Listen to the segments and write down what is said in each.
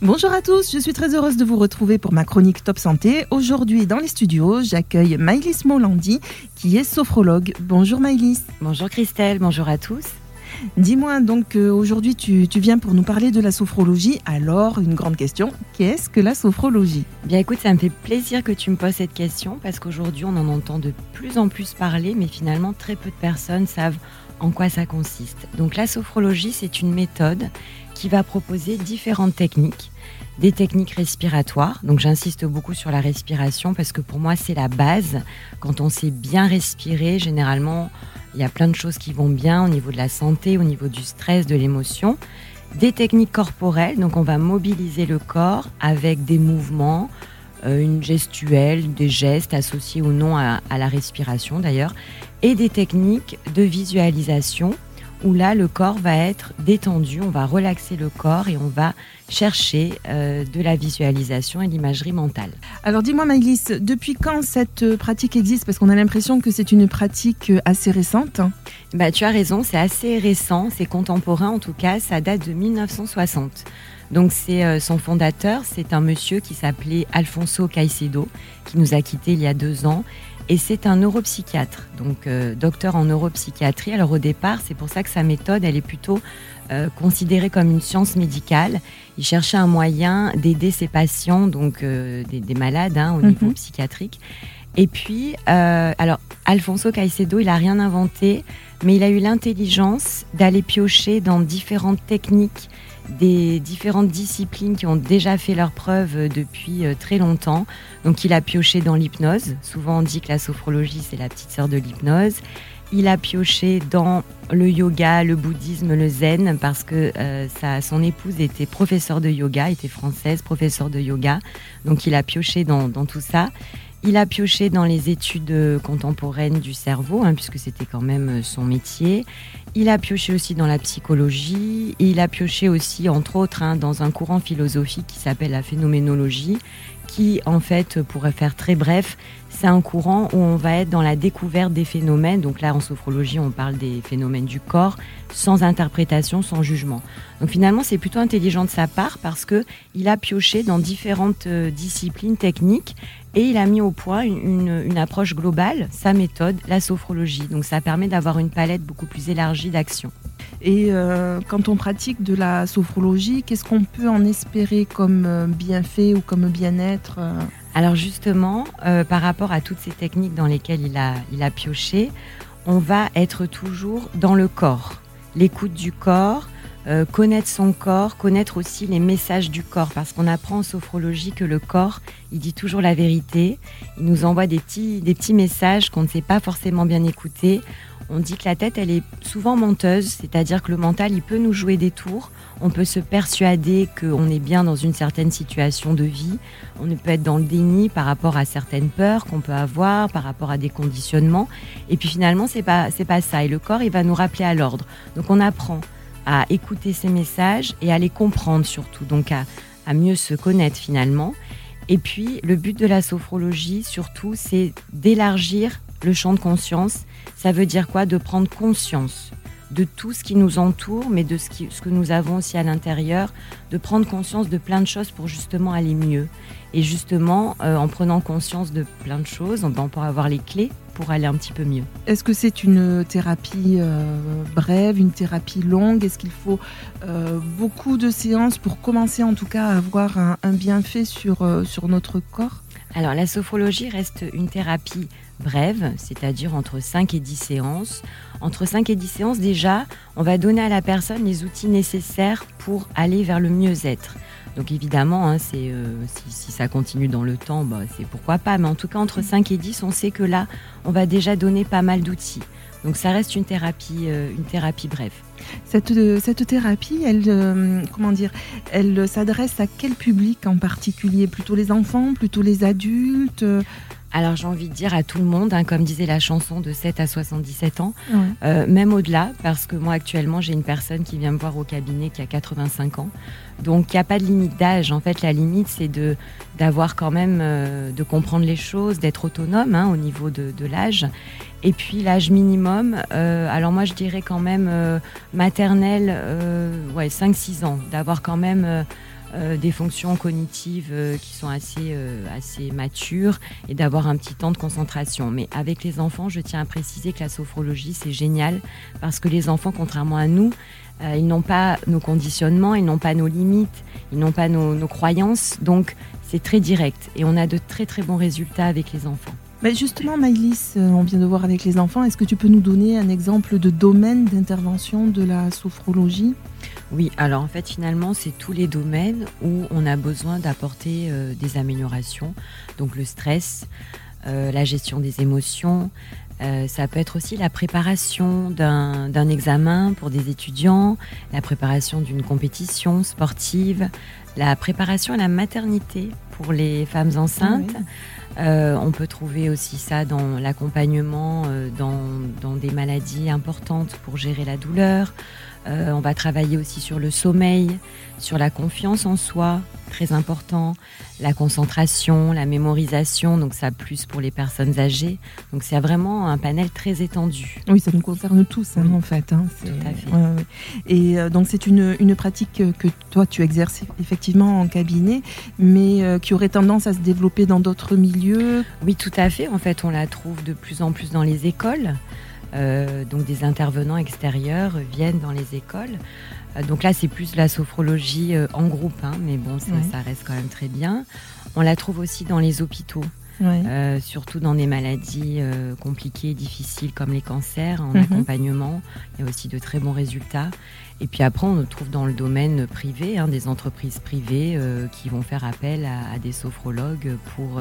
Bonjour à tous, je suis très heureuse de vous retrouver pour ma chronique Top Santé. Aujourd'hui, dans les studios, j'accueille Maïlis Molandi, qui est sophrologue. Bonjour Maïlis. Bonjour Christelle, bonjour à tous. Dis-moi donc, euh, aujourd'hui, tu, viens pour nous parler de la sophrologie. Alors, une grande question, qu'est-ce que la sophrologie? Bien écoute, ça me fait plaisir que tu me poses cette question parce qu'aujourd'hui, on en entend de plus en plus parler, mais finalement, très peu de personnes savent en quoi ça consiste. Donc la sophrologie, c'est une méthode qui va proposer différentes techniques, des techniques respiratoires. Donc j'insiste beaucoup sur la respiration parce que pour moi c'est la base. Quand on sait bien respirer, généralement il y a plein de choses qui vont bien au niveau de la santé, au niveau du stress, de l'émotion. Des techniques corporelles, donc on va mobiliser le corps avec des mouvements, euh, une gestuelle, des gestes associés ou non à la respiration d'ailleurs, et des techniques de visualisation où là le corps va être détendu, on va relaxer le corps et on va chercher euh, de la visualisation et l'imagerie mentale. Alors dis-moi Maïlis, depuis quand cette pratique existe? Parce qu'on a l'impression que c'est une pratique assez récente. Bah, tu as raison, c'est assez récent, c'est contemporain en tout cas, ça date de 1960. Donc c'est euh, son fondateur, c'est un monsieur qui s'appelait Alfonso Caicedo, qui nous a quittés il y a deux ans et c'est un neuropsychiatre, donc euh, docteur en neuropsychiatrie. Alors au départ, c'est pour ça que sa méthode, elle est plutôt euh, considérée comme une science médicale. Il cherchait un moyen d'aider ses patients, donc euh, des, malades hein, au niveau mhm. psychiatrique. Et puis, alors Alfonso Caicedo, il n'a rien inventé, mais il a eu l'intelligence d'aller piocher dans différentes techniques des différentes disciplines qui ont déjà fait leurs preuves depuis euh, très longtemps. Donc il a pioché dans l'hypnose. Souvent on dit que la sophrologie c'est la petite sœur de l'hypnose. Il a pioché dans le yoga, le bouddhisme, le zen, parce que euh, son épouse était professeure de yoga, était française, professeure de yoga. Donc il a pioché dans, dans tout ça. Il a pioché dans les études contemporaines du cerveau, hein, puisque c'était quand même son métier. Il a pioché aussi dans la psychologie. Il a pioché aussi, entre autres, hein, dans un courant philosophique qui s'appelle la phénoménologie, qui, en fait, pourrait faire très bref, c'est un courant où on va être dans la découverte des phénomènes. Donc là, en sophrologie, on parle des phénomènes du corps, sans interprétation, sans jugement. Donc finalement, c'est plutôt intelligent de sa part parce que il a pioché dans différentes euh, disciplines techniques et il a mis au point une, approche globale, sa méthode, la sophrologie. Donc ça permet d'avoir une palette beaucoup plus élargie d'actions. Et euh, quand on pratique de la sophrologie, qu'est-ce qu'on peut en espérer comme euh, bienfait ou comme bien-être? Euh Alors justement, par rapport à toutes ces techniques dans lesquelles il a, il a pioché, on va être toujours dans le corps, l'écoute du corps, euh, connaître son corps, connaître aussi les messages du corps, parce qu'on apprend en sophrologie que le corps, il dit toujours la vérité, il nous envoie des petits, des petits messages qu'on ne sait pas forcément bien écouter. On dit que la tête, elle est souvent menteuse, c'est-à-dire que le mental, il peut nous jouer des tours. On peut se persuader qu'on est bien dans une certaine situation de vie. On peut être dans le déni par rapport à certaines peurs qu'on peut avoir, par rapport à des conditionnements. Et puis finalement, c'est pas, pas ça. Et le corps, il va nous rappeler à l'ordre. Donc on apprend à écouter ces messages et à les comprendre surtout, donc à, mieux se connaître finalement. Et puis, le but de la sophrologie, surtout, c'est d'élargir le champ de conscience. Ça veut dire quoi? De prendre conscience de tout ce qui nous entoure, mais de ce, que nous avons aussi à l'intérieur, de prendre conscience de plein de choses pour justement aller mieux. Et justement, euh, en prenant conscience de plein de choses, on, on pourra avoir les clés pour aller un petit peu mieux. Est-ce que c'est une thérapie euh, brève, une thérapie longue? Est-ce qu'il faut euh, beaucoup de séances pour commencer en tout cas à avoir un, bienfait sur, sur notre corps? Alors la sophrologie reste une thérapie brève, c'est-à-dire entre 5 et 10 séances. Entre 5 et 10 séances déjà, on va donner à la personne les outils nécessaires pour aller vers le mieux-être. Donc évidemment, hein, euh, si, ça continue dans le temps, bah, c'est pourquoi pas. Mais en tout cas, entre 5 et 10, on sait que là, on va déjà donner pas mal d'outils. Donc ça reste une thérapie, euh, une thérapie brève. Cette, euh, cette thérapie, elle, comment dire, elle s'adresse à quel public en particulier? Plutôt les enfants, plutôt les adultes? Alors j'ai envie de dire à tout le monde, hein, comme disait la chanson de 7 à 77 ans, euh, même au-delà, parce que moi actuellement j'ai une personne qui vient me voir au cabinet qui a 85 ans. Donc il n'y a pas de limite d'âge. En fait la limite c'est de d'avoir quand même, euh, de comprendre les choses, d'être autonome hein, au niveau de, l'âge. Et puis l'âge minimum, euh, alors moi je dirais quand même maternelle, ouais, 5-6 ans, d'avoir quand même des fonctions cognitives qui sont assez, assez matures et d'avoir un petit temps de concentration. Mais avec les enfants, je tiens à préciser que la sophrologie, c'est génial parce que les enfants, contrairement à nous, ils n'ont pas nos conditionnements, ils n'ont pas nos limites, ils n'ont pas nos, nos croyances. Donc, c'est très direct et on a de très très bons résultats avec les enfants. Mais justement, Maïlis, euh, on vient de voir avec les enfants. Est-ce que tu peux nous donner un exemple de domaine d'intervention de la sophrologie? Oui, alors en fait, finalement, c'est tous les domaines où on a besoin d'apporter euh, des améliorations. Donc le stress, euh, la gestion des émotions. ça peut être aussi la préparation d'un examen pour des étudiants, la préparation d'une compétition sportive, la préparation à la maternité pour les femmes enceintes. Euh, on peut trouver aussi ça dans l'accompagnement euh, dans, des maladies importantes pour gérer la douleur. Euh, on va travailler aussi sur le sommeil, sur la confiance en soi, très important, la concentration, la mémorisation, donc ça plus pour les personnes âgées. Donc c'est vraiment un panel très étendu. Oui, ça nous concerne tous hein, en fait. Hein, Tout à fait. Et euh, donc c'est une, une, pratique que toi tu exerces effectivement en cabinet, mais euh, qui aurait tendance à se développer dans d'autres milieux? Oui, tout à fait. En fait, on la trouve de plus en plus dans les écoles. Euh, donc des intervenants extérieurs viennent dans les écoles. Euh, donc là, c'est plus la sophrologie euh, en groupe, hein, mais bon, ça reste quand même très bien. On la trouve aussi dans les hôpitaux. surtout dans des maladies compliquées, difficiles comme les cancers, en mhm. accompagnement. Il y a aussi de très bons résultats. Et puis après, on le trouve dans le domaine privé, hein, des entreprises privées qui vont faire appel à, des sophrologues pour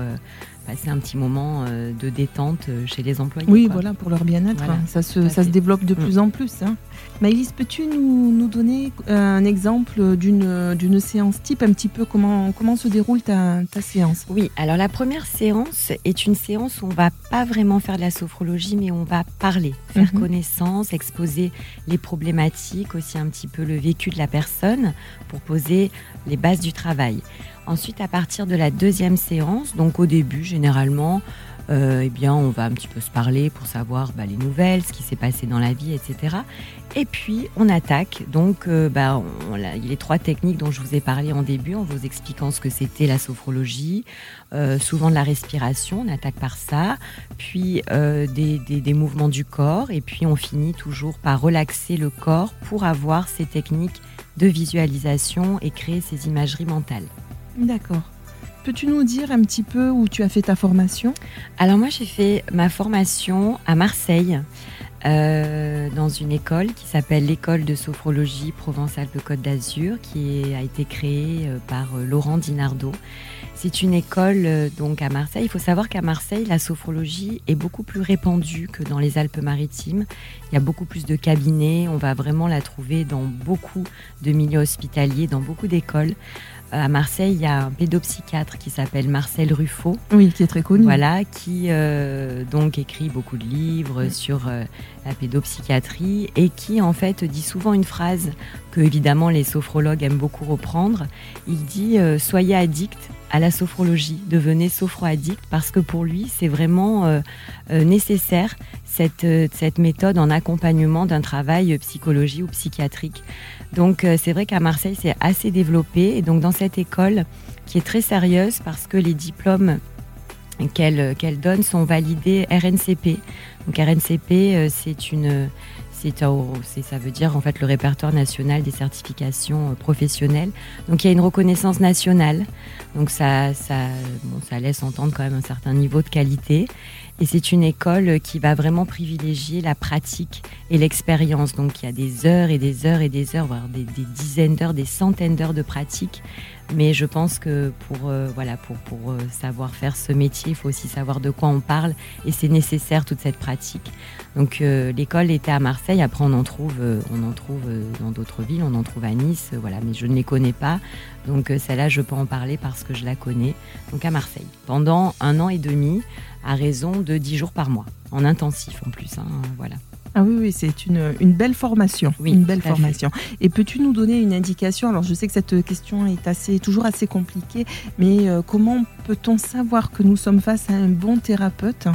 passer un petit moment euh, de détente euh, chez les employés. Oui, voilà, pour leur bien-être. Hein. Ça, se, ça se développe de mm. plus en plus. Hein. Maëlys, peux-tu nous, nous, donner euh, un exemple d'une séance type, un petit peu comment, comment se déroule ta, ta, séance? Oui, alors la première séance est une séance où on va pas vraiment faire de la sophrologie, mais on va parler, faire mhm. connaissance, exposer les problématiques, aussi un petit peu le vécu de la personne pour poser les bases du travail. Ensuite, à partir de la deuxième séance, donc au début, généralement, euh, eh bien, on va un petit peu se parler pour savoir bah, les nouvelles, ce qui s'est passé dans la vie, etc. Et puis, on attaque. Donc, euh, bah, les trois techniques dont je vous ai parlé en début, en vous expliquant ce que c'était la sophrologie, euh, souvent de la respiration, on attaque par ça, puis des, mouvements du corps, et puis on finit toujours par relaxer le corps pour avoir ces techniques de visualisation et créer ces imageries mentales. D'accord. Peux-tu nous dire un petit peu où tu as fait ta formation? Alors moi j'ai fait ma formation à Marseille. Euh, dans une école qui s'appelle l'école de sophrologie Provence-Alpes-Côte d'Azur, qui a été créée euh, par euh, Laurent Dinardo. C'est une école donc à Marseille. Il faut savoir qu'à Marseille, la sophrologie est beaucoup plus répandue que dans les Alpes-Maritimes. Il y a beaucoup plus de cabinets. On va vraiment la trouver dans beaucoup de milieux hospitaliers, dans beaucoup d'écoles. Euh, à Marseille, il y a un pédopsychiatre qui s'appelle Marcel Ruffo. Oui, qui est très connu. Voilà, qui euh, donc écrit beaucoup de livres sur euh, la pédopsychiatrie et qui en fait dit souvent une phrase que évidemment les sophrologues aiment beaucoup reprendre. Il dit soyez addict à la sophrologie, devenez sophro-addict parce que pour lui c'est vraiment nécessaire cette, cette méthode en accompagnement d'un travail psychologie ou psychiatrique. Donc euh, c'est vrai qu'à Marseille, c'est assez développé. Et donc dans cette école, qui est très sérieuse parce que les diplômes qu'elle qu'elle donne sont validés RNCP. Donc RNCP, euh, c'est une ça veut dire en fait le répertoire national des certifications euh, professionnelles. Donc il y a une reconnaissance nationale. Donc ça ça laisse entendre quand même un certain niveau de qualité. Et c'est une école qui va vraiment privilégier la pratique et l'expérience. Donc il y a des heures et des heures et des heures, voire des, dizaines d'heures, des centaines d'heures de pratique. Mais je pense que pour, euh, voilà, pour, pour euh, savoir faire ce métier, il faut aussi savoir de quoi on parle. Et c'est nécessaire toute cette pratique. Donc euh, l'école était à Marseille. Après on en trouve, on en trouve dans d'autres villes. On en trouve à Nice. voilà, mais je ne les connais pas. Donc celle-là, je peux en parler parce que je la connais. Donc à Marseille. Pendant un an et demi à raison de 10 jours par mois, en intensif en plus. Hein, voilà. Ah oui, oui, c'est une, une, belle formation. Oui, une belle formation. Et peux-tu nous donner une indication? Alors, je sais que cette question est assez, toujours assez compliquée, mais euh, comment peut-on savoir que nous sommes face à un bon thérapeute?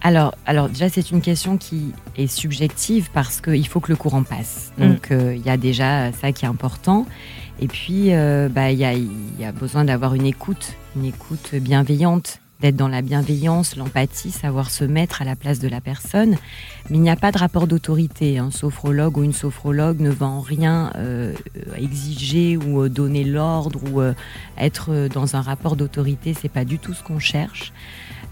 Alors, alors déjà, c'est une question qui est subjective parce qu'il faut que le courant passe. Mm. Donc, euh, il y a déjà ça qui est important. Et puis, euh, bah, il y, a, y a besoin d'avoir une écoute, une écoute bienveillante, d'être dans la bienveillance, l'empathie, savoir se mettre à la place de la personne. Mais il n'y a pas de rapport d'autorité. Un sophrologue ou une sophrologue ne va en rien euh, exiger ou donner l'ordre ou être dans un rapport d'autorité. C'est pas du tout ce qu'on cherche.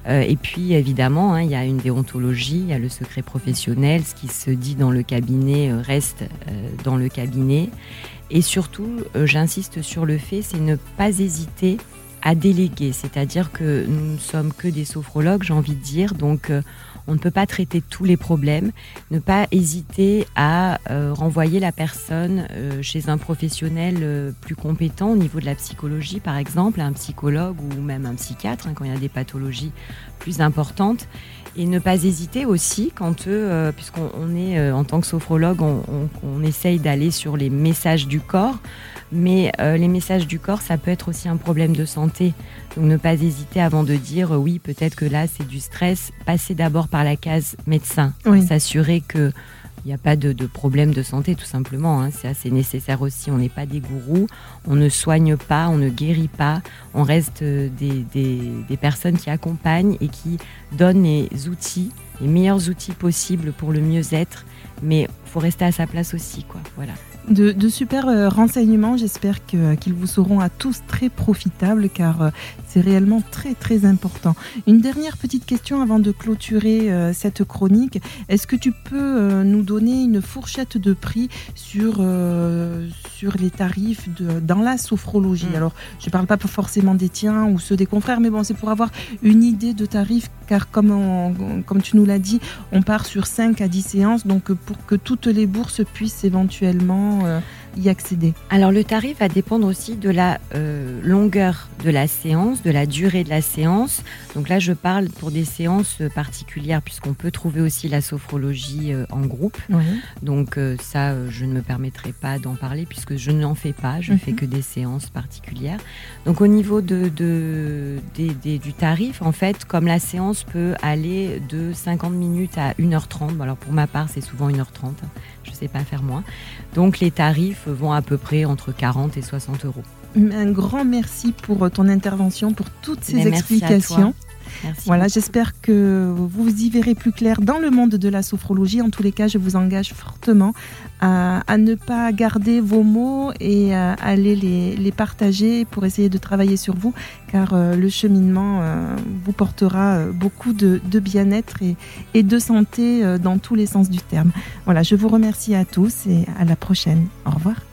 Euh, et puis évidemment, hein, il y a une déontologie, il y a le secret professionnel, ce qui se dit dans le cabinet euh, reste euh, dans le cabinet. Et surtout, j'insiste sur le fait, c'est ne pas hésiter à déléguer, c'est-à-dire que nous ne sommes que des sophrologues, j'ai envie de dire, donc on ne peut pas traiter tous les problèmes, ne pas hésiter à euh, renvoyer la personne euh, chez un professionnel euh, plus compétent au niveau de la psychologie, par exemple, un psychologue ou même un psychiatre, hein, quand il y a des pathologies plus importantes. Et ne pas hésiter aussi quand, puisqu'on est en tant que sophrologue, on, on essaye d'aller sur les messages du corps. Mais euh, les messages du corps, ça peut être aussi un problème de santé. Donc ne pas hésiter avant de dire euh, oui, peut-être que là c'est du stress. Passer d'abord par la case médecin, s'assurer qu'il n'y a pas de, problème de santé tout simplement. Hein. C'est assez nécessaire aussi. On n'est pas des gourous, on ne soigne pas, on ne guérit pas. On reste euh, des, des personnes qui accompagnent et qui donnent les outils, les meilleurs outils possibles pour le mieux-être. Mais il faut rester à sa place aussi, quoi. Voilà de, super euh, renseignements. J'espère qu'ils vous seront à tous très profitables car euh, c'est réellement très très important. Une dernière petite question avant de clôturer euh, cette chronique. Est-ce que tu peux nous donner une fourchette de prix sur, sur les tarifs de, dans la sophrologie? Mm. Alors, je ne parle pas forcément des tiens ou ceux des confrères, mais bon, c'est pour avoir une idée de tarifs car comme, comme tu nous l'as dit, on part sur 5 à 10 séances, donc pour que toutes les bourses puissent éventuellement euh, y accéder Alors le tarif va dépendre aussi de la euh, longueur de la séance, de la durée de la séance. Donc là, je parle pour des séances particulières puisqu'on peut trouver aussi la sophrologie euh, en groupe. Donc ça, je ne me permettrai pas d'en parler puisque je n'en fais pas. Je ne fais mhm. que des séances particulières. Donc au niveau de, du tarif, en fait, comme la séance peut aller de 50 minutes à 1h30. Alors pour ma part, c'est souvent 1h30 je ne sais pas faire moins. Donc les tarifs vont à peu près entre 40 et 60 euros. Un grand merci pour ton intervention, pour toutes ces explications. Voilà, j'espère que vous y verrez plus clair dans le monde de la sophrologie. En tous les cas, je vous engage fortement à, ne pas garder vos mots et à aller les, partager pour essayer de travailler sur vous, car euh, le cheminement euh, vous portera euh, beaucoup de, bien-être et, et, de santé dans tous les sens du terme. Voilà, je vous remercie à tous et à la prochaine. Au revoir.